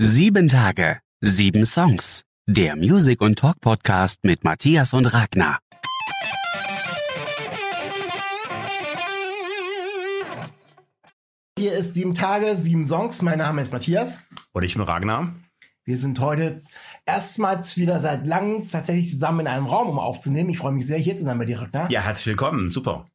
Sieben Tage, sieben Songs. Der Music- und Talk-Podcast mit Matthias und Ragnar. Hier ist sieben Tage, sieben Songs. Mein Name ist Matthias. Und ich bin Ragnar. Wir sind heute erstmals wieder seit langem tatsächlich zusammen in einem Raum, um aufzunehmen. Ich freue mich sehr, hier zu sein bei dir, Ragnar. Ja, herzlich willkommen. Super.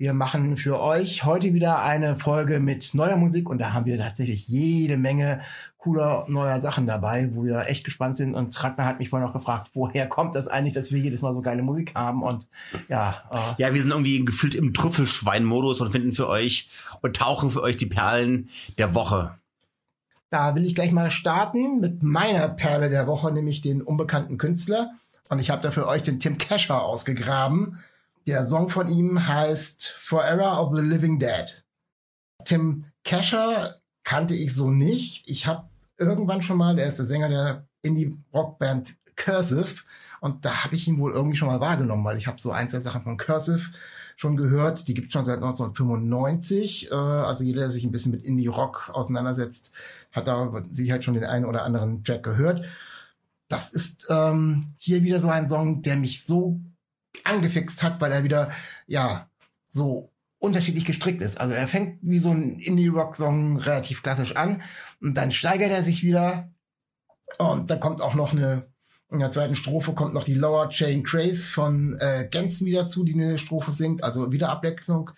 Wir machen für euch heute wieder eine Folge mit neuer Musik und da haben wir tatsächlich jede Menge cooler neuer Sachen dabei, wo wir echt gespannt sind. Und Ragnar hat mich vorhin noch gefragt, woher kommt das eigentlich, dass wir jedes Mal so geile Musik haben? Und ja, äh ja, wir sind irgendwie gefühlt im Trüffelschwein-Modus und finden für euch und tauchen für euch die Perlen der Woche. Da will ich gleich mal starten mit meiner Perle der Woche, nämlich den unbekannten Künstler. Und ich habe da für euch den Tim Kesher ausgegraben. Der Song von ihm heißt Forever of the Living Dead. Tim Kesher kannte ich so nicht. Ich habe irgendwann schon mal, er ist der Sänger der Indie-Rockband Cursive und da habe ich ihn wohl irgendwie schon mal wahrgenommen, weil ich habe so ein, zwei Sachen von Cursive schon gehört. Die gibt es schon seit 1995. Äh, also jeder, der sich ein bisschen mit Indie-Rock auseinandersetzt, hat da sicher schon den einen oder anderen Track gehört. Das ist ähm, hier wieder so ein Song, der mich so angefixt hat, weil er wieder, ja, so unterschiedlich gestrickt ist. Also er fängt wie so ein Indie-Rock-Song relativ klassisch an und dann steigert er sich wieder und dann kommt auch noch eine, in der zweiten Strophe kommt noch die Lower Chain Craze von äh, Gensen wieder zu, die eine Strophe singt, also wieder Abwechslung.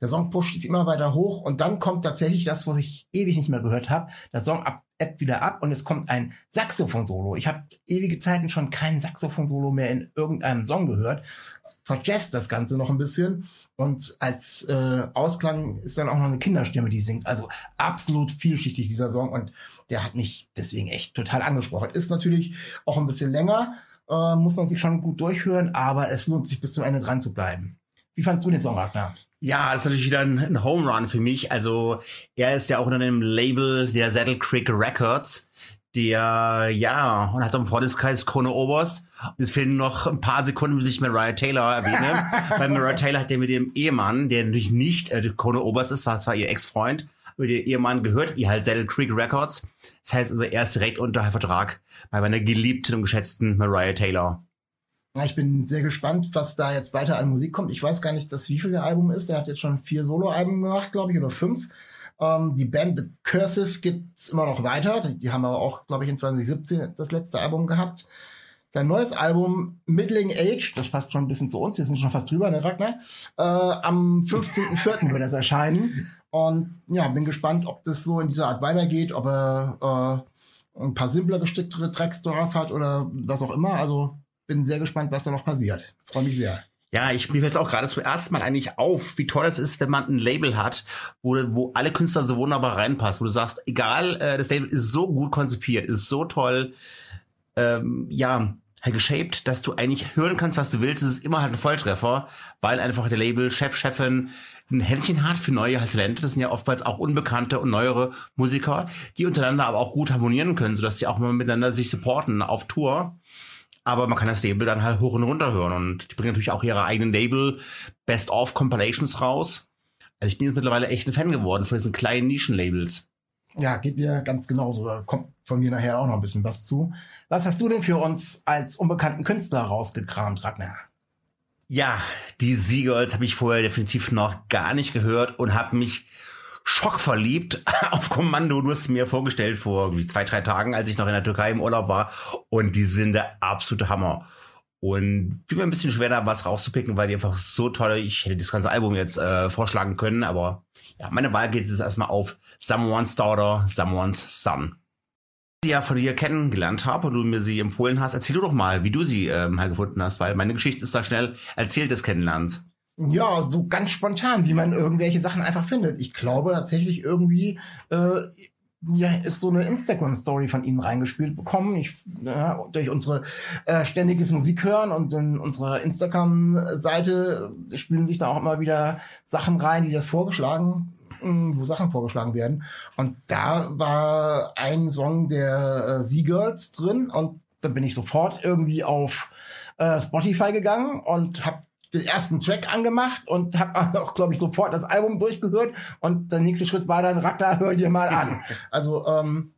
Der Song pusht sich immer weiter hoch und dann kommt tatsächlich das, was ich ewig nicht mehr gehört habe. Der Song ab, ebbt wieder ab und es kommt ein Saxophon-Solo. Ich habe ewige Zeiten schon kein Saxophon-Solo mehr in irgendeinem Song gehört. Verjazzt das Ganze noch ein bisschen und als äh, Ausklang ist dann auch noch eine Kinderstimme, die singt. Also absolut vielschichtig dieser Song und der hat mich deswegen echt total angesprochen. Ist natürlich auch ein bisschen länger, äh, muss man sich schon gut durchhören, aber es lohnt sich bis zum Ende dran zu bleiben. Wie fandst du den Song, Ragnar? Ja, das ist natürlich wieder ein, ein Home Run für mich. Also er ist ja auch unter dem Label der Saddle Creek Records. Der, ja, und hat im Freundeskreis Kone Oberst. Und es fehlen noch ein paar Sekunden, bis ich Mariah Taylor erwähne. Weil Mariah Taylor hat ja mit dem Ehemann, der natürlich nicht äh, Kone Oberst ist, war zwar ihr Ex-Freund, aber der Ehemann gehört ihr halt Saddle Creek Records. Das heißt also, er ist direkt unter Vertrag bei meiner geliebten und geschätzten Mariah Taylor. Ich bin sehr gespannt, was da jetzt weiter an Musik kommt. Ich weiß gar nicht, das wievielte Album ist. Er hat jetzt schon vier Soloalben gemacht, glaube ich, oder fünf. Ähm, die Band The Cursive gibt's immer noch weiter. Die, haben aber auch, glaube ich, in 2017 das letzte Album gehabt. Sein neues Album Middling Age, das passt schon ein bisschen zu uns, wir sind schon fast drüber, ne Ragnar? Äh, am 15.04. wird das erscheinen. Und ja, bin gespannt, ob das so in dieser Art weitergeht, ob er äh, ein paar simpler gesticktere Tracks drauf hat oder was auch immer. Also bin sehr gespannt, was da noch passiert. Freue mich sehr. Ja, ich mir es auch gerade zum ersten Mal eigentlich auf, wie toll es ist, wenn man ein Label hat, wo, wo alle Künstler so wunderbar reinpassen, wo du sagst, egal, äh, das Label ist so gut konzipiert, ist so toll, ähm, ja, halt geshaped, dass du eigentlich hören kannst, was du willst. Es ist immer halt ein Volltreffer, weil einfach der Label, Chef, Chefin ein Händchen hat für neue halt Talente. Das sind ja oftmals auch unbekannte und neuere Musiker, die untereinander aber auch gut harmonieren können, sodass die auch mal miteinander sich supporten auf Tour. Aber man kann das Label dann halt hoch und runter hören. Und die bringen natürlich auch ihre eigenen Label Best-of Compilations raus. Also ich bin jetzt mittlerweile echt ein Fan geworden von diesen kleinen Nischen-Labels. Ja, geht mir ganz genauso. Da kommt von mir nachher auch noch ein bisschen was zu. Was hast du denn für uns als unbekannten Künstler rausgekramt, Ragnar? Ja, die Seagulls habe ich vorher definitiv noch gar nicht gehört und habe mich schockverliebt auf Kommando. Du hast mir vorgestellt vor zwei, drei Tagen, als ich noch in der Türkei im Urlaub war. Und die sind der absolute Hammer. Und fiel mir ein bisschen schwer, da was rauszupicken, weil die einfach so toll, ich hätte das ganze Album jetzt äh, vorschlagen können, aber ja, meine Wahl geht jetzt erstmal auf Someone's Daughter, Someone's Son. Die ja von dir kennengelernt habe und du mir sie empfohlen hast, erzähl du doch mal, wie du sie ähm, halt gefunden hast, weil meine Geschichte ist da schnell erzählt des Kennenlernens. Ja, so ganz spontan, wie man irgendwelche Sachen einfach findet. Ich glaube tatsächlich irgendwie, äh, ja, ist so eine Instagram-Story von ihnen reingespielt bekommen. Ich, ja, durch unsere äh, ständiges Musik hören und in unserer Instagram-Seite spielen sich da auch immer wieder Sachen rein, die das vorgeschlagen, mh, wo Sachen vorgeschlagen werden. Und da war ein Song der äh, Seagirls drin und da bin ich sofort irgendwie auf äh, Spotify gegangen und habe den ersten Track angemacht und habe auch, glaube ich, sofort das Album durchgehört. Und der nächste Schritt war dann, Ratter, hör dir mal an. Also, ähm,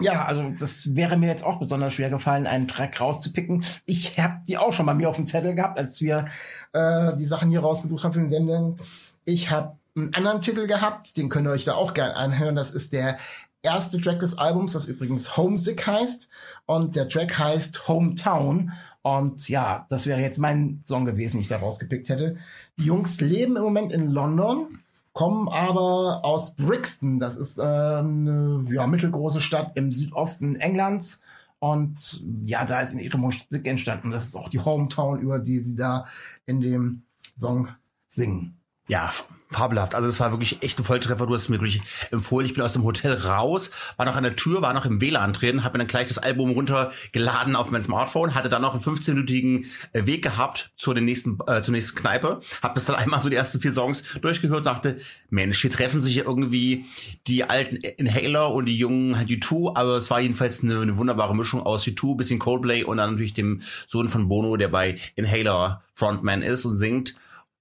ja, also das wäre mir jetzt auch besonders schwer gefallen, einen Track rauszupicken. Ich habe die auch schon bei mir auf dem Zettel gehabt, als wir äh, die Sachen hier rausgesucht haben für den Sendung. Ich habe einen anderen Titel gehabt, den könnt ihr euch da auch gerne anhören. Das ist der erste Track des Albums, das übrigens Homesick heißt. Und der Track heißt Hometown. Und ja, das wäre jetzt mein Song gewesen, den ich da rausgepickt hätte. Die Jungs leben im Moment in London, kommen aber aus Brixton. Das ist äh, eine ja, mittelgroße Stadt im Südosten Englands. Und ja, da ist ihre Musik entstanden. Das ist auch die Hometown, über die sie da in dem Song singen. Ja, fabelhaft. Also es war wirklich echt ein Volltreffer. Du hast es mir wirklich empfohlen. Ich bin aus dem Hotel raus, war noch an der Tür, war noch im WLAN drin, habe mir dann gleich das Album runtergeladen auf mein Smartphone, hatte dann noch einen 15-minütigen äh, Weg gehabt zur den nächsten äh, zur nächsten Kneipe, habe das dann einmal so die ersten vier Songs durchgehört, dachte, Mensch, hier treffen sich ja irgendwie die alten Inhaler und die jungen U2, aber es war jedenfalls eine, eine wunderbare Mischung aus U2, bisschen Coldplay und dann natürlich dem Sohn von Bono, der bei Inhaler Frontman ist und singt.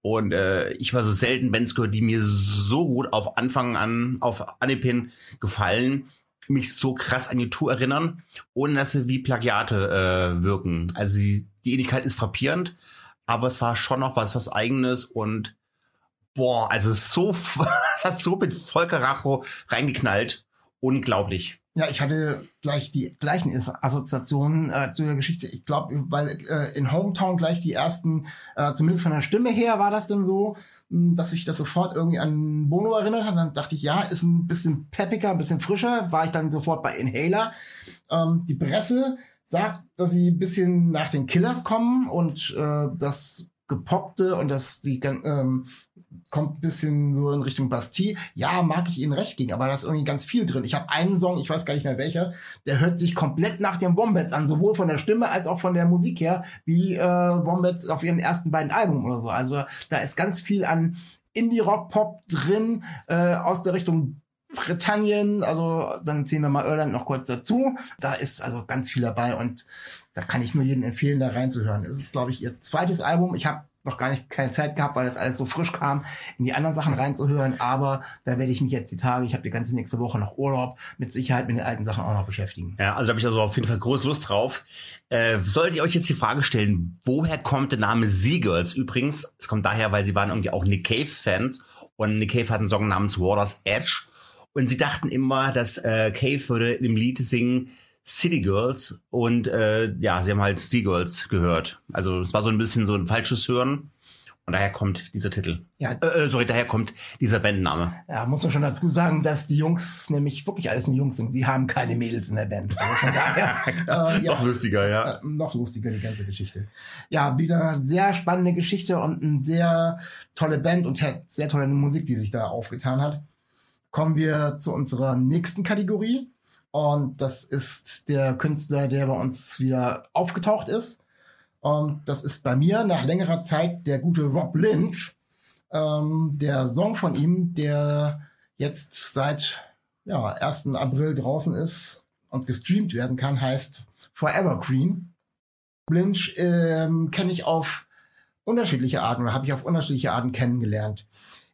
Und äh, ich war so selten Bands gehört, die mir so gut auf Anfang an, auf Anipin gefallen, mich so krass an die Tour erinnern, ohne dass sie wie Plagiate äh, wirken. Also die, die Ähnlichkeit ist frappierend, aber es war schon noch was, was eigenes und boah, also so, es hat so mit Volker Racho reingeknallt. Unglaublich. Ja, ich hatte gleich die gleichen Assoziationen äh, zu der Geschichte. Ich glaube, weil äh, in Hometown gleich die ersten, äh, zumindest von der Stimme her war das dann so, mh, dass ich das sofort irgendwie an Bono erinnert habe. Dann dachte ich, ja, ist ein bisschen peppiger, ein bisschen frischer. War ich dann sofort bei Inhaler. Ähm, die Presse sagt, dass sie ein bisschen nach den Killers kommen und äh, das gepoppte und das die ähm, kommt ein bisschen so in Richtung Bastille. Ja, mag ich Ihnen recht gegen, aber da ist irgendwie ganz viel drin. Ich habe einen Song, ich weiß gar nicht mehr welcher, der hört sich komplett nach den Wombats an, sowohl von der Stimme als auch von der Musik her, wie äh, Wombats auf ihren ersten beiden Alben oder so. Also da ist ganz viel an Indie-Rock-Pop drin, äh, aus der Richtung Britannien, also dann ziehen wir mal Irland noch kurz dazu. Da ist also ganz viel dabei und da kann ich nur jedem empfehlen, da reinzuhören. Es ist, glaube ich, ihr zweites Album. Ich habe noch gar nicht keine Zeit gehabt, weil das alles so frisch kam, in die anderen Sachen reinzuhören. Aber da werde ich mich jetzt die Tage, ich habe die ganze nächste Woche noch Urlaub, mit Sicherheit mit den alten Sachen auch noch beschäftigen. Ja, also da habe ich also auf jeden Fall große Lust drauf. Äh, solltet ihr euch jetzt die Frage stellen, woher kommt der Name Seagirls? Übrigens, es kommt daher, weil sie waren irgendwie auch Nick Caves Fans und Nick Cave hat einen Song namens Water's Edge und sie dachten immer, dass äh, Cave würde im Lied singen City Girls und äh, ja, sie haben halt Seagirls gehört. Also es war so ein bisschen so ein falsches Hören. Und daher kommt dieser Titel. Ja, äh, sorry, daher kommt dieser Bandname. Ja, muss man schon dazu sagen, dass die Jungs nämlich wirklich alles nur Jungs sind. Die haben keine Mädels in der Band. Also von daher äh, ja, noch lustiger, ja. Äh, noch lustiger die ganze Geschichte. Ja, wieder sehr spannende Geschichte und eine sehr tolle Band und sehr tolle Musik, die sich da aufgetan hat. Kommen wir zu unserer nächsten Kategorie. Und das ist der Künstler, der bei uns wieder aufgetaucht ist. Und das ist bei mir nach längerer Zeit der gute Rob Lynch. Ähm, der Song von ihm, der jetzt seit ja, 1. April draußen ist und gestreamt werden kann, heißt Forever Green. Lynch ähm, kenne ich auf unterschiedliche Arten oder habe ich auf unterschiedliche Arten kennengelernt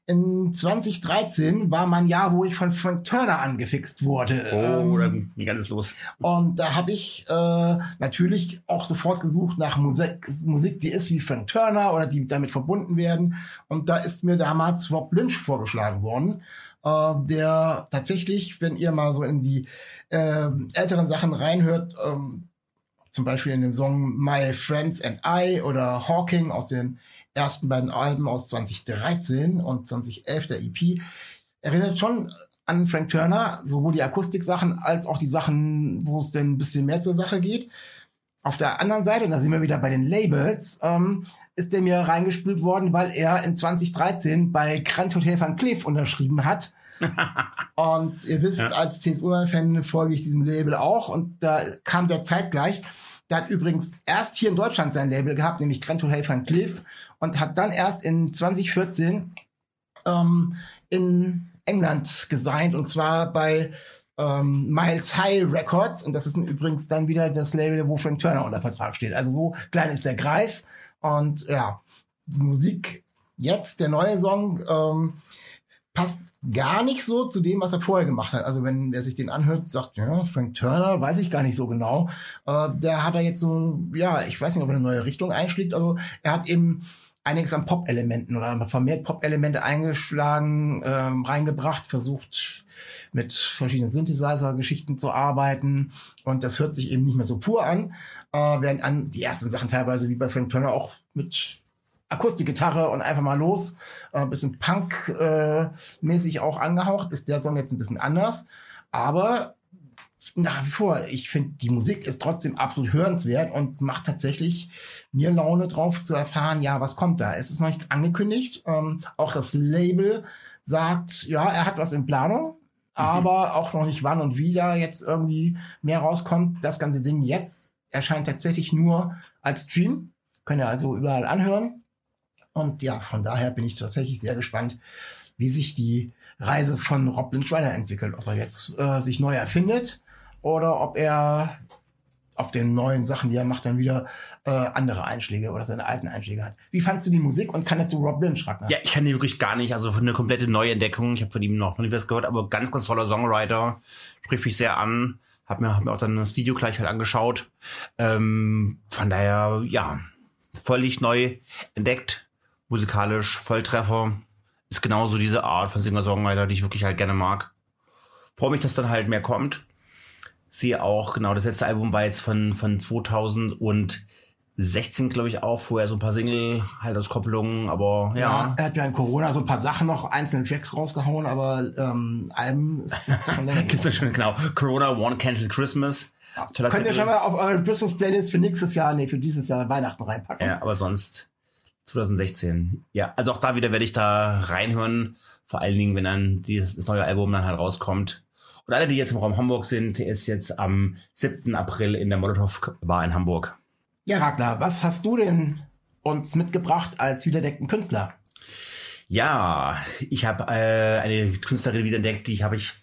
in 2013 war mein Jahr, wo ich von Frank Turner angefixt wurde. Oh, ähm, dann ging alles los. Und da habe ich äh, natürlich auch sofort gesucht nach Musik, Musik, die ist wie Frank Turner oder die damit verbunden werden. Und da ist mir damals Rob Lynch vorgeschlagen worden, äh, der tatsächlich, wenn ihr mal so in die äh, älteren Sachen reinhört, ähm, zum Beispiel in dem Song My Friends and I oder Hawking aus den ersten beiden Alben aus 2013 und 2011 der EP, erinnert schon an Frank Turner, sowohl die Akustiksachen als auch die Sachen, wo es denn ein bisschen mehr zur Sache geht. Auf der anderen Seite, und da sind wir wieder bei den Labels, ähm, ist der mir reingespült worden, weil er in 2013 bei Grand Hotel Van Cleef unterschrieben hat. Und ihr wisst, Ja. als CSU-Fan folge ich diesem Label auch und da kam der zeitgleich. Der hat übrigens erst hier in Deutschland sein Label gehabt, nämlich Grand Hotel Van Cleef und hat dann erst in 2014 ähm, in England gesigned und zwar bei ähm, Miles High Records und das ist übrigens dann wieder das Label, wo Frank Turner unter Vertrag steht. Also so klein ist der Kreis und ja, die Musik jetzt, der neue Song, ähm, passt gar nicht so zu dem, was er vorher gemacht hat. Also wenn wer sich den anhört, sagt, ja, Frank Turner, weiß ich gar nicht so genau. Äh, der hat er jetzt so, ja, ich weiß nicht, ob er eine neue Richtung einschlägt. Also er hat eben einiges an Pop-Elementen oder vermehrt Pop-Elemente eingeschlagen, ähm, reingebracht, versucht mit verschiedenen Synthesizer-Geschichten zu arbeiten und das hört sich eben nicht mehr so pur an, äh, während an die ersten Sachen teilweise wie bei Frank Turner auch mit Akustikgitarre und einfach mal los, äh, ein bisschen Punk-mäßig auch angehaucht, ist der Song jetzt ein bisschen anders, aber nach wie vor, ich finde, die Musik ist trotzdem absolut hörenswert und macht tatsächlich mir Laune drauf zu erfahren, ja, was kommt da? Es ist noch nichts angekündigt. Ähm, auch das Label sagt, ja, er hat was in Planung, aber auch noch nicht wann und wie da jetzt irgendwie mehr rauskommt. Das ganze Ding jetzt erscheint tatsächlich nur als Stream. Könnt ihr also überall anhören. Und ja, von daher bin ich tatsächlich sehr gespannt, wie sich die Reise von Rob Lynch weiterentwickelt. Ob er jetzt äh, sich neu erfindet oder ob er auf den neuen Sachen, die er macht, dann wieder äh, andere Einschläge oder seine alten Einschläge hat. Wie fandst du die Musik und kannst du Rob Lynch, Ragnar? Ja, ich kann die wirklich gar nicht. Also eine komplette Neuentdeckung. Ich habe von ihm noch nie was gehört, aber ganz, ganz toller Songwriter. Spricht mich sehr an. Hab mir, hab mir auch dann das Video gleich halt angeschaut. Ähm, von daher, ja, völlig neu entdeckt. Musikalisch, Volltreffer. Ist genauso diese Art von Singer-Songwriter, die ich wirklich halt gerne mag. Freue mich, dass dann halt mehr kommt. Sehe auch, genau, das letzte Album war jetzt von, von 2016, glaube ich, auch, vorher so ein paar Single, halt aus Kopplungen, aber ja. Er hat während Corona so ein paar Sachen noch, einzelne Tracks rausgehauen, aber ähm, Alben ist jetzt schon länger. Gibt's ja schon, genau. Corona One Cancelled Christmas. Toller Könnt ihr schon mal auf eure Christmas-Playlist für nächstes Jahr, nee, für dieses Jahr Weihnachten reinpacken. Ja, aber sonst 2016. Ja, also auch da wieder werde ich da reinhören. Vor allen Dingen, wenn dann dieses das neue Album dann halt rauskommt. Und alle, die jetzt im Raum Hamburg sind, ist jetzt am 7. April in der Molotow Bar in Hamburg. Ja, Ragnar, was hast du denn uns mitgebracht als wiederdeckten Künstler? Ja, ich habe äh, eine Künstlerin wiederentdeckt, die habe ich,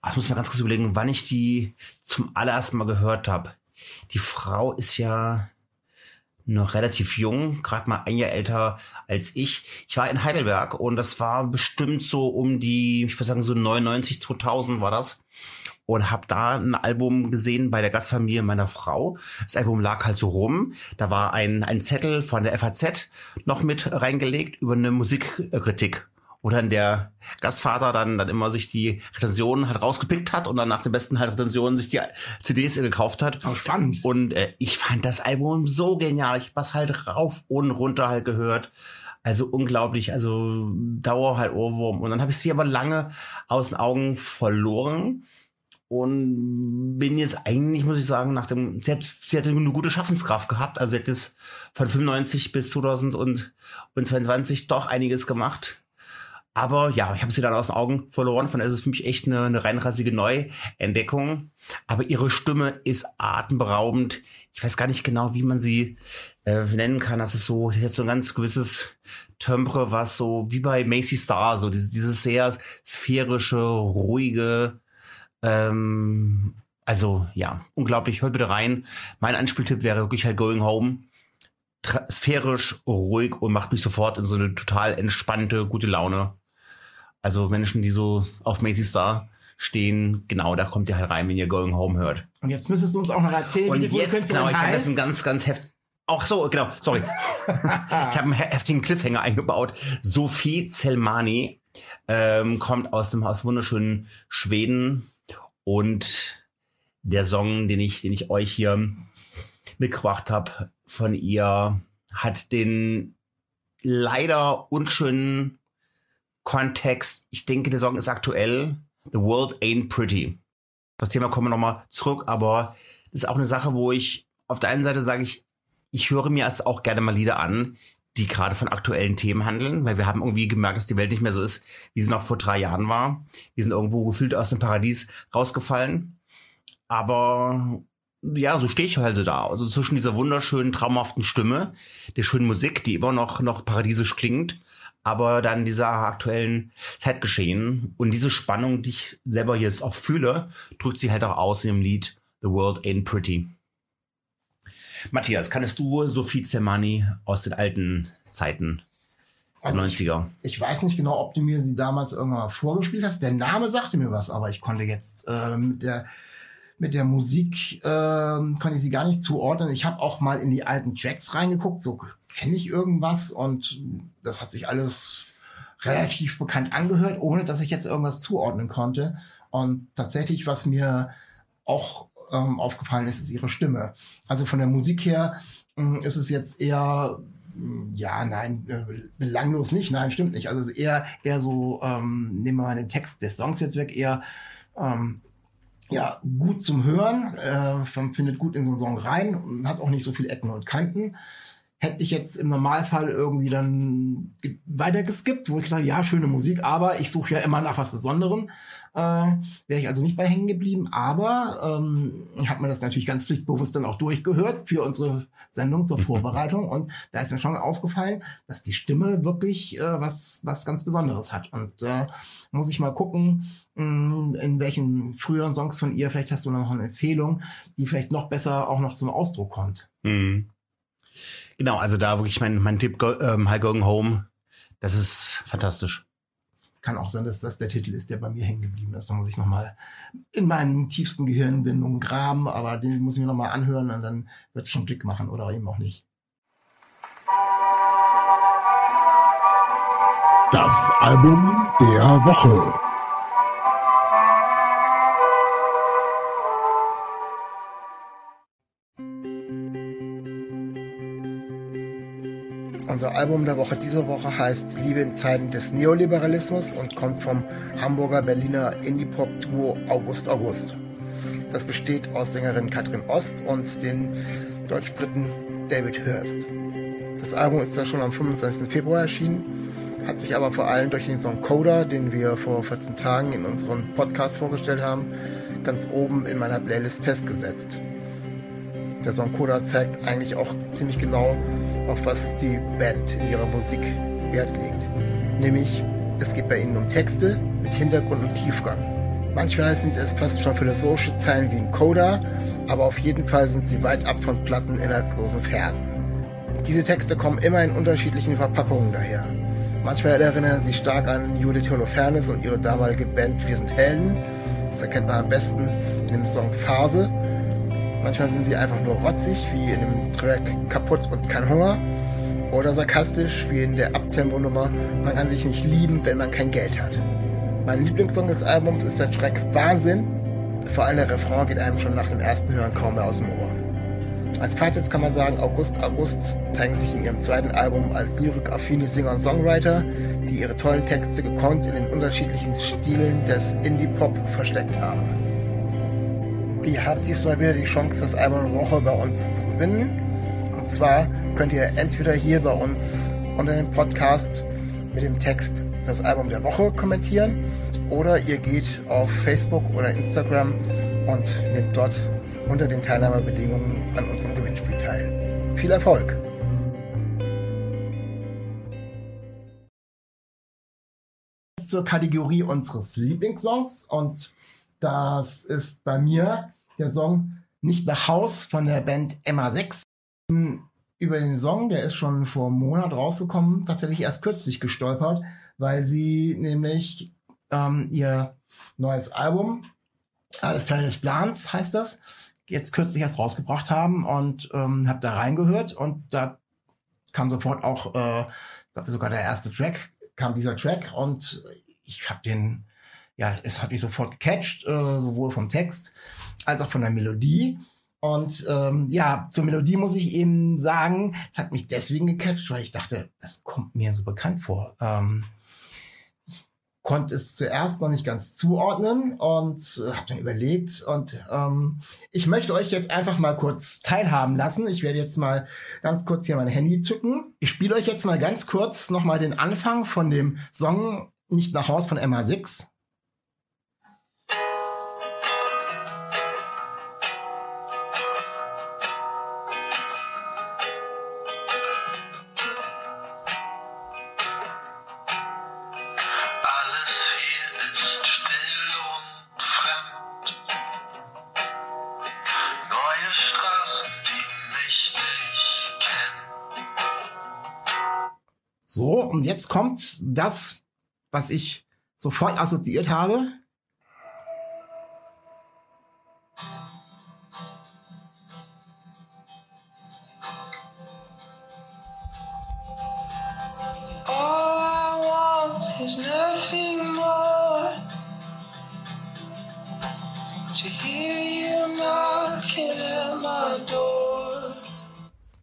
ach, ich muss mal ganz kurz überlegen, wann ich die zum allerersten Mal gehört habe. Die Frau ist ja noch relativ jung, gerade mal ein Jahr älter als ich. Ich war in Heidelberg und das war bestimmt so um die, ich würde sagen so 99, 2000 war das. Und habe da ein Album gesehen bei der Gastfamilie meiner Frau. Das Album lag halt so rum. Da war ein, ein Zettel von der FAZ noch mit reingelegt über eine Musikkritik wo dann der Gastvater dann, dann immer sich die Rezensionen halt rausgepickt hat und dann nach den besten halt Rezensionen sich die CDs gekauft hat. Oh, spannend. Und äh, ich fand das Album so genial. Ich hab's halt rauf und runter halt gehört. Also unglaublich, also Dauer halt Ohrwurm. Und dann habe ich sie aber lange aus den Augen verloren und bin jetzt eigentlich, muss ich sagen, nach dem, sie hat, sie hatte eine gute Schaffenskraft gehabt. Also sie hat jetzt von 95 bis 2022 doch einiges gemacht. Aber ja, ich habe sie dann aus den Augen verloren. Von daher ist es für mich echt eine, eine reinrassige Neuentdeckung. Aber ihre Stimme ist atemberaubend. Ich weiß gar nicht genau, wie man sie äh, nennen kann. Das ist so, jetzt so ein ganz gewisses Timbre, was so wie bei Macy Star, so dieses, dieses sehr sphärische, ruhige, ähm, also ja, unglaublich. Hört bitte rein. Mein Anspieltipp wäre wirklich halt Going Home. Sphärisch, ruhig und macht mich sofort in so eine total entspannte, gute Laune. Also Menschen, die so auf Macy Star stehen, genau, da kommt ihr halt rein, wenn ihr Going Home hört. Und jetzt müsstest du uns auch noch erzählen, Und wie jetzt, Künstlerin genau, ich habe jetzt heißt. einen ganz, ganz heft. Auch so, genau, sorry. ich habe einen he- heftigen Cliffhanger eingebaut. Sophie Zelmani ähm, kommt aus dem aus wunderschönen Schweden und der Song, den ich, den ich euch hier mitgebracht habe, von ihr hat den leider unschönen Kontext. Ich denke, der Song ist aktuell. The World Ain't Pretty. Das Thema kommen wir nochmal zurück, aber das ist auch eine Sache, wo ich auf der einen Seite sage ich, ich höre mir jetzt auch gerne mal Lieder an, die gerade von aktuellen Themen handeln, weil wir haben irgendwie gemerkt, dass die Welt nicht mehr so ist, wie sie noch vor drei Jahren war. Wir sind irgendwo gefühlt aus dem Paradies rausgefallen. Aber ja, so stehe ich halt da. Also zwischen dieser wunderschönen, traumhaften Stimme, der schönen Musik, die immer noch, noch paradiesisch klingt, aber dann dieser aktuellen Zeitgeschehen und diese Spannung, die ich selber jetzt auch fühle, drückt sie halt auch aus in dem Lied The World Ain't Pretty. Matthias, kannst du Sophie Zermani aus den alten Zeiten der 90er? Ich weiß nicht genau, ob du mir sie damals irgendwann mal vorgespielt hast. Der Name sagte mir was, aber ich konnte jetzt äh, mit der mit der Musik äh, konnte ich sie gar nicht zuordnen. Ich habe auch mal in die alten Tracks reingeguckt, so kenne ich irgendwas und das hat sich alles relativ bekannt angehört, ohne dass ich jetzt irgendwas zuordnen konnte. Und tatsächlich, was mir auch ähm, aufgefallen ist, ist ihre Stimme. Also von der Musik her äh, ist es jetzt eher ja, nein, äh, belanglos nicht, nein, stimmt nicht. Also eher, eher so, ähm, nehmen wir mal den Text des Songs jetzt weg, eher ähm, ja, gut zum Hören. Äh, findet gut in so einen Song rein und hat auch nicht so viele Ecken und Kanten. Hätte ich jetzt im Normalfall irgendwie dann weiter geskippt, wo ich dachte, ja, schöne Musik, aber ich suche ja immer nach was Besonderem. Äh, Wäre ich also nicht bei hängen geblieben, aber ähm, habe mir das natürlich ganz pflichtbewusst dann auch durchgehört für unsere Sendung zur Vorbereitung und da ist mir schon aufgefallen, dass die Stimme wirklich äh, was, was ganz Besonderes hat. Und äh, muss ich mal gucken, mh, hm, in welchen früheren Songs von ihr, vielleicht hast du noch eine Empfehlung, die vielleicht noch besser auch noch zum Ausdruck kommt. Mhm. Genau, also da wirklich mein, mein Tipp, ähm, High Going Home, das ist fantastisch. Kann auch sein, dass das der Titel ist, der bei mir hängen geblieben ist. Da muss ich nochmal in meinen tiefsten Gehirnwindungen graben, aber den muss ich mir nochmal anhören und dann wird es schon Klick machen oder eben auch nicht. Das Album der Woche. Unser Album der Woche diese Woche heißt Liebe in Zeiten des Neoliberalismus und kommt vom Hamburger Berliner Indie-Pop-Duo August August. Das besteht aus Sängerin Katrin Ost und den Deutsch-Briten David Hurst. Das Album ist ja schon am 25. Februar erschienen, hat sich aber vor allem durch den Song Coda, den wir vor 14 Tagen in unserem Podcast vorgestellt haben, ganz oben in meiner Playlist festgesetzt. Der Song Coda zeigt eigentlich auch ziemlich genau, auf was die Band in ihrer Musik Wert legt. Nämlich, es geht bei ihnen um Texte mit Hintergrund und Tiefgang. Manchmal sind es fast schon philosophische Zeilen wie ein Coda, aber auf jeden Fall sind sie weit ab von platten, inhaltslosen Versen. Diese Texte kommen immer in unterschiedlichen Verpackungen daher. Manchmal erinnern sie stark an Judith Holofernes und ihre damalige Band Wir sind Helden. Das erkennt man am besten in dem Song Phase, Manchmal sind sie einfach nur rotzig, wie in dem Track Kaputt und kein Hunger. Oder sarkastisch, wie in der Abtempo-Nummer Man kann sich nicht lieben, wenn man kein Geld hat. Mein Lieblingssong des Albums ist der Track Wahnsinn. Vor allem der Refrain geht einem schon nach dem ersten Hören kaum mehr aus dem Ohr. Als Fazit kann man sagen, August August zeigen sich in ihrem zweiten Album als lyrik-affine Singer und Songwriter, die ihre tollen Texte gekonnt in den unterschiedlichen Stilen des Indie-Pop versteckt haben. Ihr habt diesmal wieder die Chance, das Album der Woche bei uns zu gewinnen. Und zwar könnt ihr entweder hier bei uns unter dem Podcast mit dem Text das Album der Woche kommentieren oder ihr geht auf Facebook oder Instagram und nehmt dort unter den Teilnahmebedingungen an unserem Gewinnspiel teil. Viel Erfolg! Zur Kategorie unseres Lieblingssongs und das ist bei mir der Song Nicht nach Haus von der Band Emma 6. Über den Song, der ist schon vor einem Monat rausgekommen, tatsächlich erst kürzlich gestolpert, weil sie nämlich ähm, ihr neues Album, alles Teil des Plans heißt das, jetzt kürzlich erst rausgebracht haben und ähm, habe da reingehört und da kam sofort auch, äh, sogar der erste Track, kam dieser Track und ich habe den ja, es hat mich sofort gecatcht, äh, sowohl vom Text als auch von der Melodie. Und ähm, ja, zur Melodie muss ich eben sagen, es hat mich deswegen gecatcht, weil ich dachte, das kommt mir so bekannt vor. Ähm, konnte es zuerst noch nicht ganz zuordnen und äh, habe dann überlegt und ähm, ich möchte euch jetzt einfach mal kurz teilhaben lassen. Ich werde jetzt mal ganz kurz hier mein Handy zücken. Ich spiele euch jetzt mal ganz kurz nochmal den Anfang von dem Song Nicht nach Haus von MA6. Kommt das, was ich sofort assoziiert habe. To hear you knocking at my door.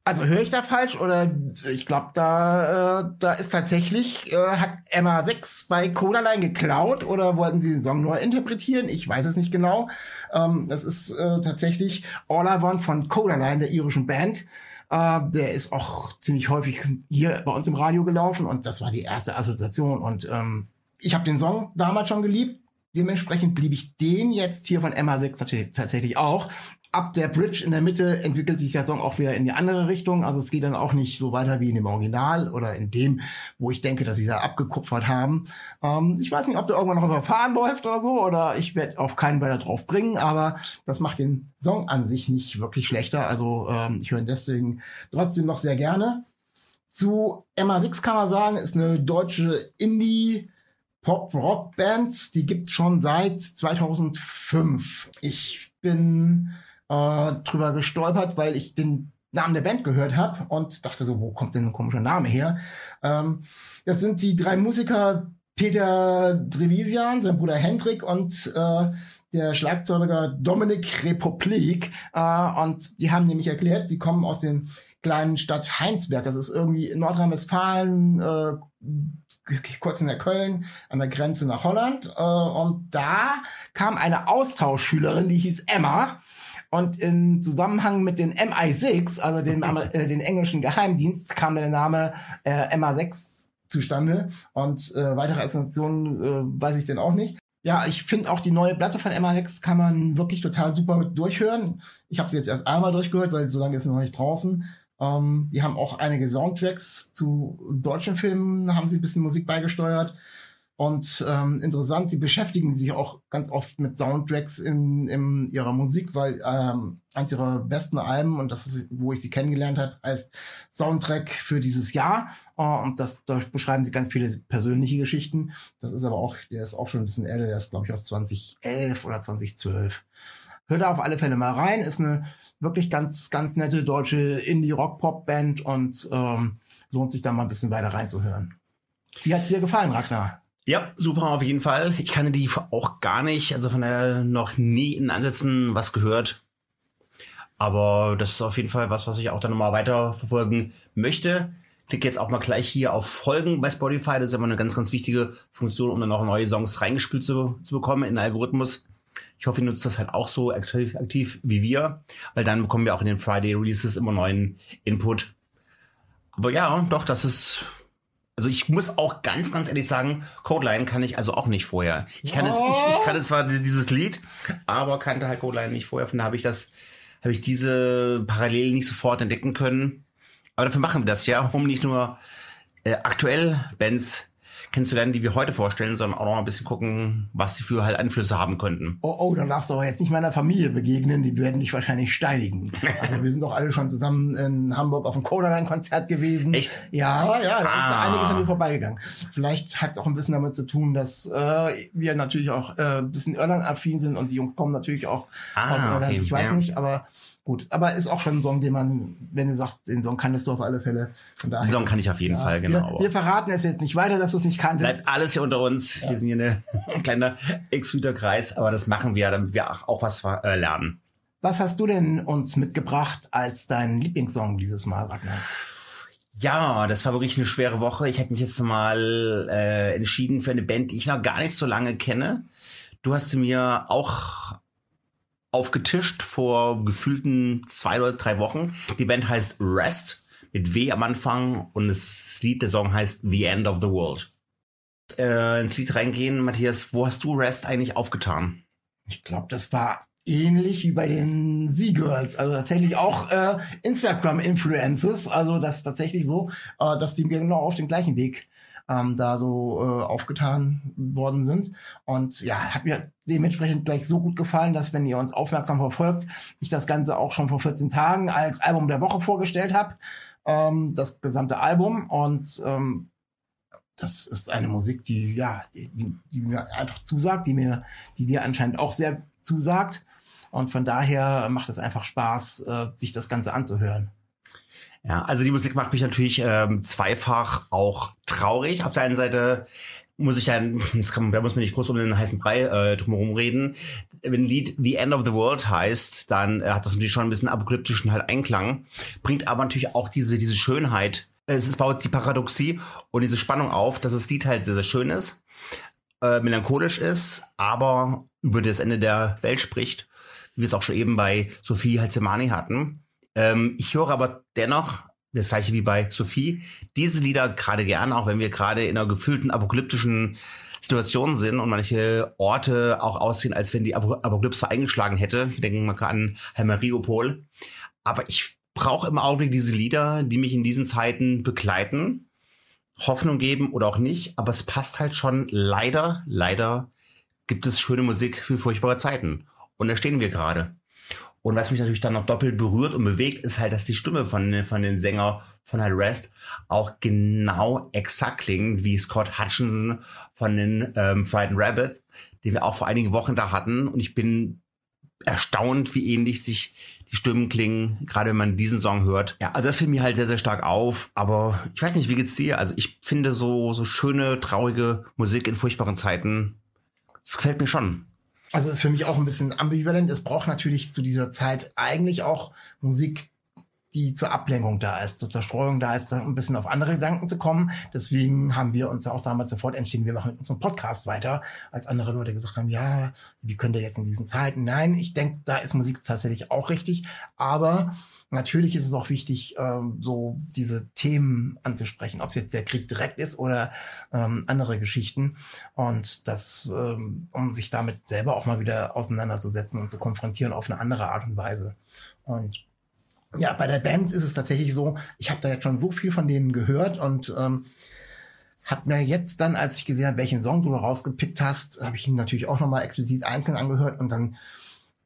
Also höre ich da falsch oder ich glaube, da, äh, da ist tatsächlich, äh, hat Emma 6 bei Codaline geklaut oder wollten sie den Song neu interpretieren? Ich weiß es nicht genau. Ähm, das ist äh, tatsächlich All I Want von Codaline, der irischen Band. Äh, der ist auch ziemlich häufig hier bei uns im Radio gelaufen und das war die erste Assoziation. Und ähm, ich habe den Song damals schon geliebt. Dementsprechend liebe ich den jetzt hier von MA6 natürlich tatsächlich auch. Ab der Bridge in der Mitte entwickelt sich der Song auch wieder in die andere Richtung. Also es geht dann auch nicht so weiter wie in dem Original oder in dem, wo ich denke, dass sie da abgekupfert haben. Ähm, ich weiß nicht, ob der irgendwann noch überfahren läuft oder so, oder ich werde auf keinen weiter drauf bringen, aber das macht den Song an sich nicht wirklich schlechter. Also ähm, ich höre ihn deswegen trotzdem noch sehr gerne. Zu MA6 kann man sagen, ist eine deutsche Indie- Pop-Rock-Band, die gibt schon seit 2005. Ich bin äh, drüber gestolpert, weil ich den Namen der Band gehört habe und dachte so, wo kommt denn ein komischer Name her? Ähm, das sind die drei Musiker Peter Drevisian, sein Bruder Hendrik und äh, der Schlagzeuger Dominik Republik. Äh, und die haben nämlich erklärt, sie kommen aus den kleinen Stadt Heinsberg. Das ist irgendwie in Nordrhein-Westfalen, äh, kurz in der Köln, an der Grenze nach Holland. Äh, und da kam eine Austauschschülerin, die hieß Emma. Und im Zusammenhang mit den MI6, also den, äh, den englischen Geheimdienst, kam der Name äh, MA6 zustande. Und äh, weitere Assoziationen äh, weiß ich denn auch nicht. Ja, ich finde auch die neue Platte von MA6 kann man wirklich total super durchhören. Ich habe sie jetzt erst einmal durchgehört, weil so lange ist sie noch nicht draußen. Ähm, die haben auch einige Soundtracks zu deutschen Filmen, haben sie ein bisschen Musik beigesteuert. Und ähm, interessant, sie beschäftigen sich auch ganz oft mit Soundtracks in, in ihrer Musik, weil ähm, eins ihrer besten Alben, und das ist, wo ich sie kennengelernt habe, heißt Soundtrack für dieses Jahr. Äh, und das, da beschreiben sie ganz viele persönliche Geschichten. Das ist aber auch, der ist auch schon ein bisschen älter, der ist, glaube ich, aus 2011 oder 2012. Hört da auf alle Fälle mal rein. Ist eine wirklich ganz, ganz nette deutsche Indie-Rock-Pop-Band und ähm, lohnt sich da mal ein bisschen weiter reinzuhören. Wie hat's dir gefallen, Ragnar? Ja, super auf jeden Fall. Ich kannte die auch gar nicht, also von daher noch nie in Ansätzen was gehört. Aber das ist auf jeden Fall was, was ich auch dann nochmal weiter verfolgen möchte. Klicke jetzt auch mal gleich hier auf Folgen bei Spotify. Das ist immer eine ganz, ganz wichtige Funktion, um dann auch neue Songs reingespielt zu, zu bekommen in den Algorithmus. Ich hoffe, ihr nutzt das halt auch so aktiv, aktiv wie wir, weil dann bekommen wir auch in den Friday Releases immer neuen Input. Aber ja, doch, das ist also ich muss auch ganz, ganz ehrlich sagen, Codeline kann ich also auch nicht vorher. Ich kann es, ich, ich kannte zwar dieses Lied, aber kannte halt Codeline nicht vorher. Von da habe ich das, habe ich diese Parallelen nicht sofort entdecken können. Aber dafür machen wir das ja, um nicht nur äh, aktuell Bands kennenzulernen, die wir heute vorstellen, sondern auch noch ein bisschen gucken, was die für halt Einflüsse haben könnten. Oh, oh, dann darfst du aber jetzt nicht meiner Familie begegnen, die werden dich wahrscheinlich steinigen. Also wir sind doch alle schon zusammen in Hamburg auf dem Coderline-Konzert gewesen. Echt? Ja, ja, da ist da Ah. einiges an mir vorbeigegangen. Vielleicht hat es auch ein bisschen damit zu tun, dass äh, wir natürlich auch äh, ein bisschen Irland-affin sind und die Jungs kommen natürlich auch Ah, aus Irland. okay, Ich weiß ja. nicht, aber gut. Aber ist auch schon ein Song, den man, wenn du sagst, den Song kanntest du auf alle Fälle. Den Song kann ich auf jeden ja, Fall, genau. Wir, wir verraten es jetzt nicht weiter, dass du es nicht kanntest. Bleibt alles hier unter uns. Wir sind hier ein kleiner Ex-Kreis, aber das machen wir, damit wir auch was äh, lernen. Was hast du denn uns mitgebracht als deinen Lieblingssong dieses Mal, Ragnar? Ja, das war wirklich eine schwere Woche. Ich habe mich jetzt mal äh, entschieden für eine Band, die ich noch gar nicht so lange kenne. Du hast sie mir auch aufgetischt vor gefühlten zwei oder drei Wochen. Die Band heißt Rest mit W am Anfang und das Lied, der Song heißt The End of the World. Äh, ins Lied reingehen, Matthias, wo hast du Rest eigentlich aufgetan? Ich glaube, das war ähnlich wie bei den Z-Girls. Also tatsächlich auch äh, Instagram-Influences. Also das ist tatsächlich so, äh, dass die genau auf den gleichen Weg ähm, da so äh, aufgetan worden sind. Und ja, hat mir dementsprechend gleich so gut gefallen, dass wenn ihr uns aufmerksam verfolgt, ich das Ganze auch schon vor 14 Tagen als Album der Woche vorgestellt habe. Ähm, das gesamte Album. Und ähm, das ist eine Musik, die ja, die, die mir einfach zusagt, die mir, die dir anscheinend auch sehr zusagt. Und von daher macht es einfach Spaß, äh, sich das Ganze anzuhören. Ja, also die Musik macht mich natürlich ähm, zweifach auch traurig. Auf der einen Seite muss ich ja, das kann, da muss man nicht groß um den heißen Brei äh, drumherum reden. Wenn ein Lied The End of the World heißt, dann äh, hat das natürlich schon ein bisschen apokalyptischen halt Einklang, bringt aber natürlich auch diese, diese Schönheit es baut die Paradoxie und diese Spannung auf, dass das Lied halt sehr, sehr schön ist, äh, melancholisch ist, aber über das Ende der Welt spricht, wie wir es auch schon eben bei Sophie Halsemani hatten. Ähm, ich höre aber dennoch, das gleiche wie bei Sophie, diese Lieder gerade gern, auch wenn wir gerade in einer gefühlten apokalyptischen Situation sind und manche Orte auch aussehen, als wenn die Apokalypse eingeschlagen hätte. Wir denken mal an Mariupol. Aber ich brauche im Augenblick diese Lieder, die mich in diesen Zeiten begleiten, Hoffnung geben oder auch nicht, aber es passt halt schon leider, leider gibt es schöne Musik für furchtbare Zeiten. Und da stehen wir gerade. Und was mich natürlich dann noch doppelt berührt und bewegt, ist halt, dass die Stimme von, von den Sänger von Halt Rest auch genau exakt klingt wie Scott Hutchinson von den ähm, Frightened Rabbit, den wir auch vor einigen Wochen da hatten. Und ich bin erstaunt, wie ähnlich sich die Stimmen klingen, gerade wenn man diesen Song hört. Ja, also das fiel mir halt sehr, sehr stark auf. Aber ich weiß nicht, wie geht's dir? Also ich finde so, so schöne, traurige Musik in furchtbaren Zeiten, das gefällt mir schon. Also es ist für mich auch ein bisschen ambivalent. Es braucht natürlich zu dieser Zeit eigentlich auch Musik, die zur Ablenkung da ist, zur Zerstreuung da ist, ein bisschen auf andere Gedanken zu kommen. Deswegen haben wir uns ja auch damals sofort entschieden, wir machen mit unserem Podcast weiter, als andere Leute gesagt haben, ja, wie könnt ihr jetzt in diesen Zeiten? Nein, ich denke, da ist Musik tatsächlich auch richtig. Aber natürlich ist es auch wichtig, ähm, so diese Themen anzusprechen, ob es jetzt der Krieg direkt ist oder ähm, andere Geschichten. Und das, ähm, um sich damit selber auch mal wieder auseinanderzusetzen und zu konfrontieren auf eine andere Art und Weise. Und ja, bei der Band ist es tatsächlich so, ich habe da jetzt schon so viel von denen gehört und ähm, habe mir jetzt dann, als ich gesehen habe, welchen Song du rausgepickt hast, habe ich ihn natürlich auch nochmal explizit einzeln angehört und dann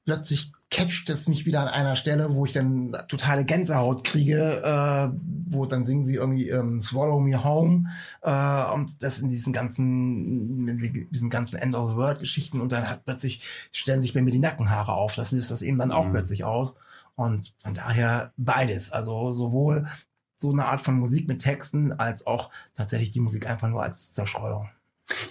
plötzlich catcht es mich wieder an einer Stelle, wo ich dann totale Gänsehaut kriege, äh, wo dann singen sie irgendwie ähm, Swallow Me Home äh, und das in diesen ganzen, in diesen ganzen End of the World Geschichten und dann hat plötzlich stellen sich bei mir die Nackenhaare auf. Das löst das eben dann auch mhm. plötzlich aus. Und von daher beides. Also sowohl so eine Art von Musik mit Texten als auch tatsächlich die Musik einfach nur als Zerstreuung.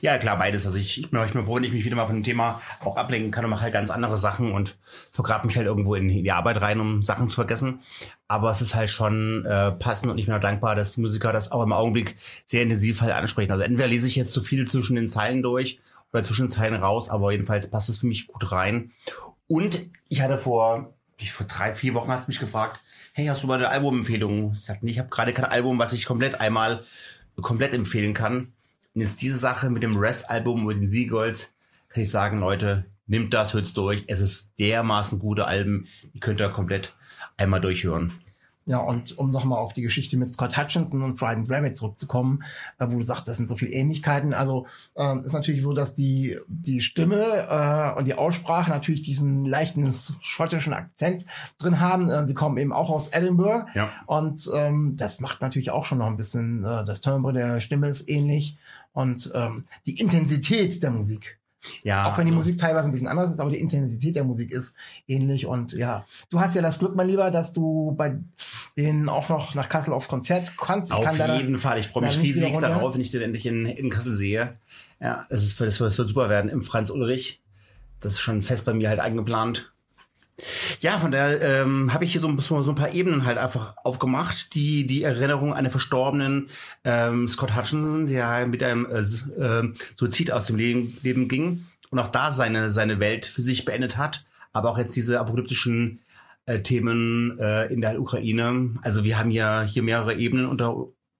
Ja, klar, beides. Also ich, ich bin euch mir froh, wenn ich mich wieder mal von dem Thema auch ablenken kann und mache halt ganz andere Sachen und vergrabe mich halt irgendwo in die Arbeit rein, um Sachen zu vergessen. Aber es ist halt schon äh, passend und ich bin auch dankbar, dass die Musiker das auch im Augenblick sehr intensiv halt ansprechen. Also entweder lese ich jetzt zu viel zwischen den Zeilen durch oder zwischen den Zeilen raus, aber jedenfalls passt es für mich gut rein. Und ich hatte vor ich vor drei, vier Wochen hast du mich gefragt, hey, hast du mal eine Albumempfehlung? Ich sagte, nee, ich habe gerade kein Album, was ich komplett einmal komplett empfehlen kann. Und jetzt diese Sache mit dem Rest-Album mit den Seagulls, kann ich sagen, Leute, nimmt das, hört's durch. Es ist dermaßen gute Alben, die könnt ihr komplett einmal durchhören. Ja, und um nochmal auf die Geschichte mit Scott Hutchinson und Frightened Rabbit zurückzukommen, äh, wo du sagst, das sind so viele Ähnlichkeiten. Also äh, ist natürlich so, dass die, die Stimme äh, und die Aussprache natürlich diesen leichten schottischen Akzent drin haben. Äh, sie kommen eben auch aus Edinburgh. Ja. Und ähm, das macht natürlich auch schon noch ein bisschen, äh, das Timbre der Stimme ist ähnlich. Und ähm, die Intensität der Musik ja. Auch wenn die also Musik teilweise ein bisschen anders ist, aber die Intensität der Musik ist ähnlich. Und ja, du hast ja das Glück, mein Lieber, dass du bei denen auch noch nach Kassel aufs Konzert kannst. Ich Auf kann jeden Fall. Ich freue mich riesig darauf, wenn ich den endlich in, in Kassel sehe. Ja, ist, das wird super werden im Franz Ulrich. Das ist schon fest bei mir halt eingeplant. Ja, von daher ähm, habe ich hier so, ein- so so ein paar Ebenen halt einfach aufgemacht, die die Erinnerung an einen verstorbenen ähm, Scott Hutchinson, der mit einem äh, äh, Suizid aus dem Leben, Leben ging und auch da seine seine Welt für sich beendet hat, aber auch jetzt diese apokalyptischen äh, Themen äh, in der Ukraine. Also wir haben ja hier mehrere Ebenen unter,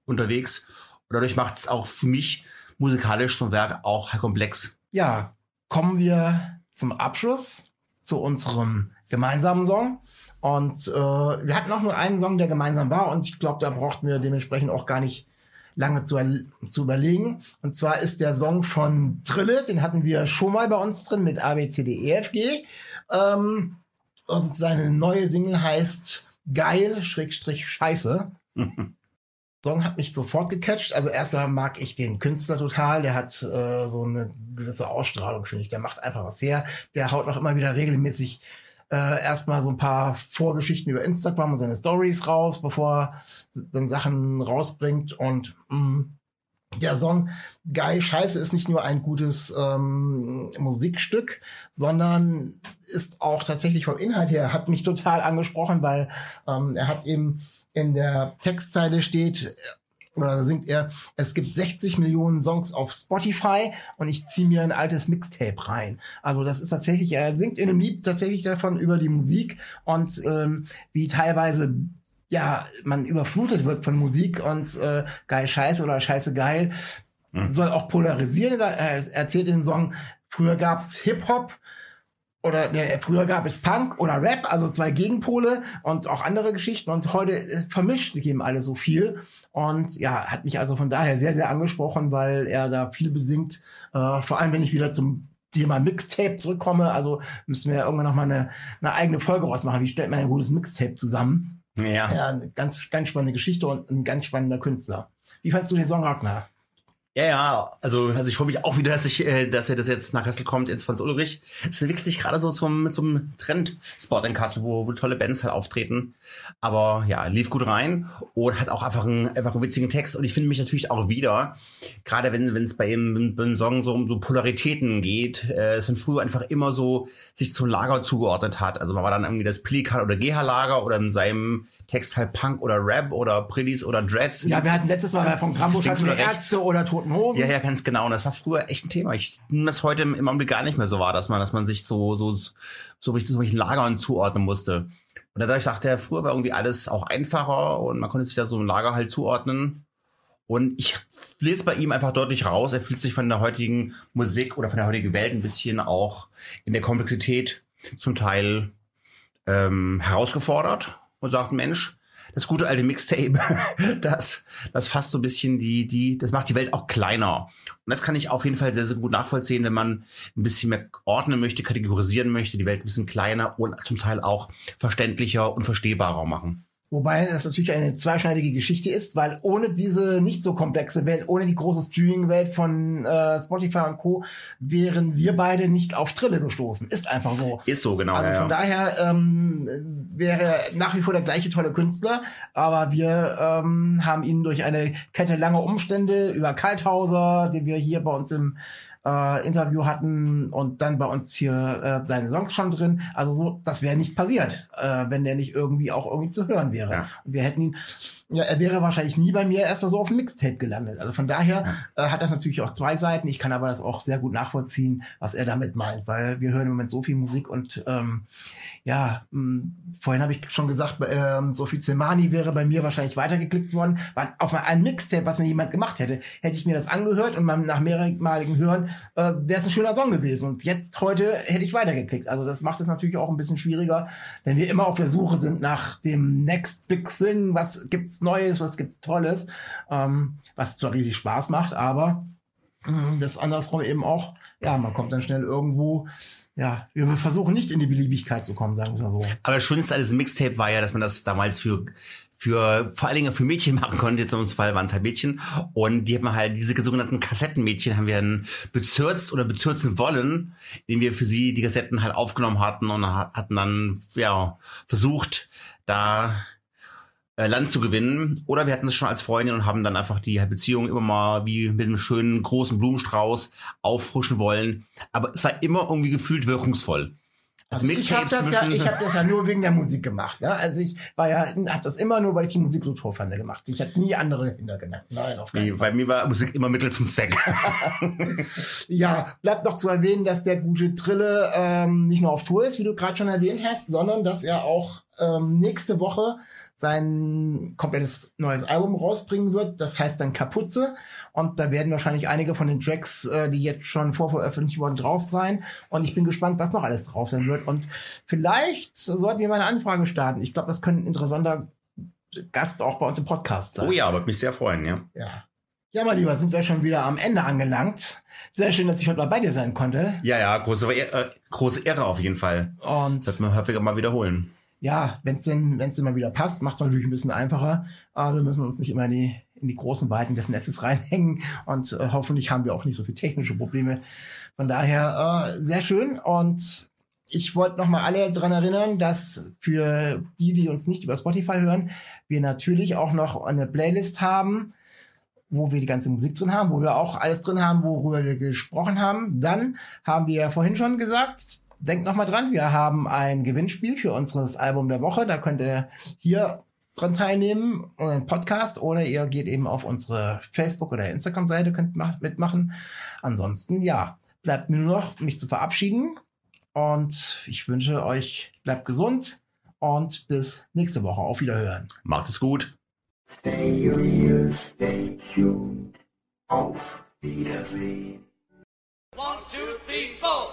unterwegs und dadurch macht es auch für mich musikalisch so ein Werk auch komplex. Ja, kommen wir zum Abschluss zu unserem gemeinsamen Song. Und äh, wir hatten auch nur einen Song, der gemeinsam war. Und ich glaube, da brauchten wir dementsprechend auch gar nicht lange zu, zu überlegen. Und zwar ist der Song von Trille, den hatten wir schon mal bei uns drin mit A, B, C, D, E, F, G. Ähm, und seine neue Single heißt Geil, Schrägstrich, Scheiße. Song hat mich sofort gecatcht. Also erstmal mag ich den Künstler total. Der hat äh, so eine gewisse Ausstrahlung, finde ich. Der macht einfach was her. Der haut auch immer wieder regelmäßig äh, erstmal so ein paar Vorgeschichten über Instagram und seine Stories raus, bevor er dann Sachen rausbringt. Und mh, der Song Geil Scheiße ist nicht nur ein gutes ähm, Musikstück, sondern ist auch tatsächlich vom Inhalt her, hat mich total angesprochen, weil ähm, er hat eben in der Textzeile steht, oder da singt er, es gibt 60 Millionen Songs auf Spotify und ich ziehe mir ein altes Mixtape rein. Also das ist tatsächlich, er singt in einem Lied tatsächlich davon über die Musik und ähm, wie teilweise ja, man überflutet wird von Musik und äh, geil scheiße oder scheiße geil. Soll auch polarisieren. Er erzählt in dem Song, früher gab's Hip-Hop oder ne, früher gab es Punk oder Rap, also zwei Gegenpole und auch andere Geschichten. Und heute äh, vermischt sich eben alles so viel. Und ja, hat mich also von daher sehr, sehr angesprochen, weil er da viel besingt. Äh, vor allem, wenn ich wieder zum Thema Mixtape zurückkomme. Also müssen wir ja irgendwann nochmal eine, eine eigene Folge rausmachen. Wie stellt man ein gutes Mixtape zusammen? Ja. Ja, eine ganz, ganz spannende Geschichte und ein ganz spannender Künstler. Wie fandst du den Song Ragnar? Ja, ja, also, also ich freue mich auch wieder, dass ich, äh, dass er das jetzt nach Kassel kommt, ins Franz Ulrich. Es entwickelt sich gerade so zum, zum Trendspot in Kassel, wo, wo tolle Bands halt auftreten. Aber ja, lief gut rein und hat auch einfach einen, einfach einen witzigen Text. Und ich finde mich natürlich auch wieder, gerade wenn wenn es bei ihm beim Song so um so Polaritäten geht, äh, es von früher einfach immer so sich zum Lager zugeordnet hat. Also man war dann irgendwie das Pelikan oder GH-Lager oder in seinem Text halt Punk oder Rap oder Prillis oder Dreads. Ja, wir hatten letztes Mal von Grambusch hatten wir? Ärzte oder Toten Hosen. Ja, ja, ganz genau. Und das war früher echt ein Thema. Ich nehme das heute im Augenblick gar nicht mehr so wahr, dass man, dass man sich so, so, so, so solchen Lagern zuordnen musste. Und dadurch dachte er, früher war irgendwie alles auch einfacher und man konnte sich da so ein Lager halt zuordnen. Und ich lese bei ihm einfach deutlich raus, er fühlt sich von der heutigen Musik oder von der heutigen Welt ein bisschen auch in der Komplexität zum Teil ähm, herausgefordert und sagt, Mensch, das gute alte Mixtape, das, das fasst so ein bisschen die, die, das macht die Welt auch kleiner. Und das kann ich auf jeden Fall sehr, sehr gut nachvollziehen, wenn man ein bisschen mehr ordnen möchte, kategorisieren möchte, die Welt ein bisschen kleiner und zum Teil auch verständlicher und verstehbarer machen. Wobei das natürlich eine zweischneidige Geschichte ist, weil ohne diese nicht so komplexe Welt, ohne die große Streaming-Welt von äh, Spotify und Co. wären wir beide nicht auf Trille gestoßen. Ist einfach so. Ist so, genau. Also ja, von ja. daher ähm, wäre nach wie vor der gleiche tolle Künstler, aber wir ähm, haben ihn durch eine Kette langer Umstände über Kalthauser, den wir hier bei uns im äh, Interview hatten und dann bei uns hier äh, seine Songs schon drin. Also so, das wäre nicht passiert, äh, wenn der nicht irgendwie auch irgendwie zu hören wäre. Ja. Und wir hätten ihn, ja, er wäre wahrscheinlich nie bei mir erstmal so auf dem Mixtape gelandet. Also von daher äh, hat das natürlich auch zwei Seiten. Ich kann aber das auch sehr gut nachvollziehen, was er damit meint, weil wir hören im Moment so viel Musik und ähm, ja, mh, vorhin habe ich schon gesagt, ähm, Sophie Zelmani wäre bei mir wahrscheinlich weitergeklickt worden. Weil auf ein Mixtape, was mir jemand gemacht hätte, hätte ich mir das angehört und nach mehrmaligen Hören äh, wäre es ein schöner Song gewesen. Und jetzt heute hätte ich weitergeklickt. Also das macht es natürlich auch ein bisschen schwieriger, wenn wir immer auf der Suche sind nach dem Next Big Thing. Was gibt's Neues, was gibt's Tolles, ähm, was zwar riesig Spaß macht, aber mh, das andersrum eben auch, ja, man kommt dann schnell irgendwo, ja, wir versuchen nicht in die Beliebigkeit zu kommen, sagen wir so. Aber das Schönste an diesem Mixtape war ja, dass man das damals für für vor allen Dingen für Mädchen machen konnte. Jetzt in unserem Fall waren es halt Mädchen. Und die haben halt, diese sogenannten Kassettenmädchen haben wir dann bezürzt oder bezürzen wollen, indem wir für sie die Kassetten halt aufgenommen hatten und ha- hatten dann, ja, versucht, da äh, Land zu gewinnen. Oder wir hatten es schon als Freundin und haben dann einfach die Beziehung immer mal wie mit einem schönen großen Blumenstrauß auffrischen wollen. Aber es war immer irgendwie gefühlt wirkungsvoll. Also ich habe das, ja, ich hab das ja nur wegen der Musik gemacht. Ne? Also ich war ja, habe das immer nur, weil ich die Musik so toll fand gemacht. Ich habe nie andere Hintergedanken. Nein, auf keinen Nee, bei mir war Musik immer Mittel zum Zweck. Ja, bleibt noch zu erwähnen, dass der gute Trille ähm, nicht nur auf Tour ist, wie du gerade schon erwähnt hast, sondern dass er auch ähm, nächste Woche sein komplettes neues Album rausbringen wird. Das heißt dann Kapuze. Und da werden wahrscheinlich einige von den Tracks, äh, die jetzt schon vorveröffentlicht wurden, drauf sein. Und ich bin gespannt, was noch alles drauf sein wird. Und vielleicht sollten wir mal eine Anfrage starten. Ich glaube, das könnte ein interessanter Gast auch bei uns im Podcast sein. oh ja, würde mich sehr freuen, ja. Ja. Ja, mein Lieber, sind wir schon wieder am Ende angelangt. Sehr schön, dass ich heute mal bei dir sein konnte. Ja, ja, große, äh, große Ehre auf jeden Fall. Und Wird man häufiger mal wiederholen. Ja, wenn es denn, wenn's denn mal wieder passt, macht es natürlich ein bisschen einfacher. Aber wir müssen uns nicht immer in die, in die großen Weiten des Netzes reinhängen. Und äh, hoffentlich haben wir auch nicht so viele technische Probleme. Von daher äh, sehr schön. Und ich wollte noch mal alle daran erinnern, dass für die, die uns nicht über Spotify hören, wir natürlich auch noch eine Playlist haben, wo wir die ganze Musik drin haben, wo wir auch alles drin haben, worüber wir gesprochen haben. Dann haben wir ja vorhin schon gesagt, denkt noch mal dran, wir haben ein Gewinnspiel für unseres Album der Woche. Da könnt ihr hier dran teilnehmen, einen Podcast, oder ihr geht eben auf unsere Facebook- oder Instagram-Seite, könnt mach- mitmachen. Ansonsten, ja, bleibt mir nur noch, mich zu verabschieden. Und ich wünsche euch, bleibt gesund und bis nächste Woche. Auf Wiederhören. Macht es gut. Stay real, stay tuned. Auf Wiedersehen. One, two, three, four.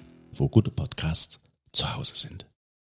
wo gute Podcasts zu Hause sind.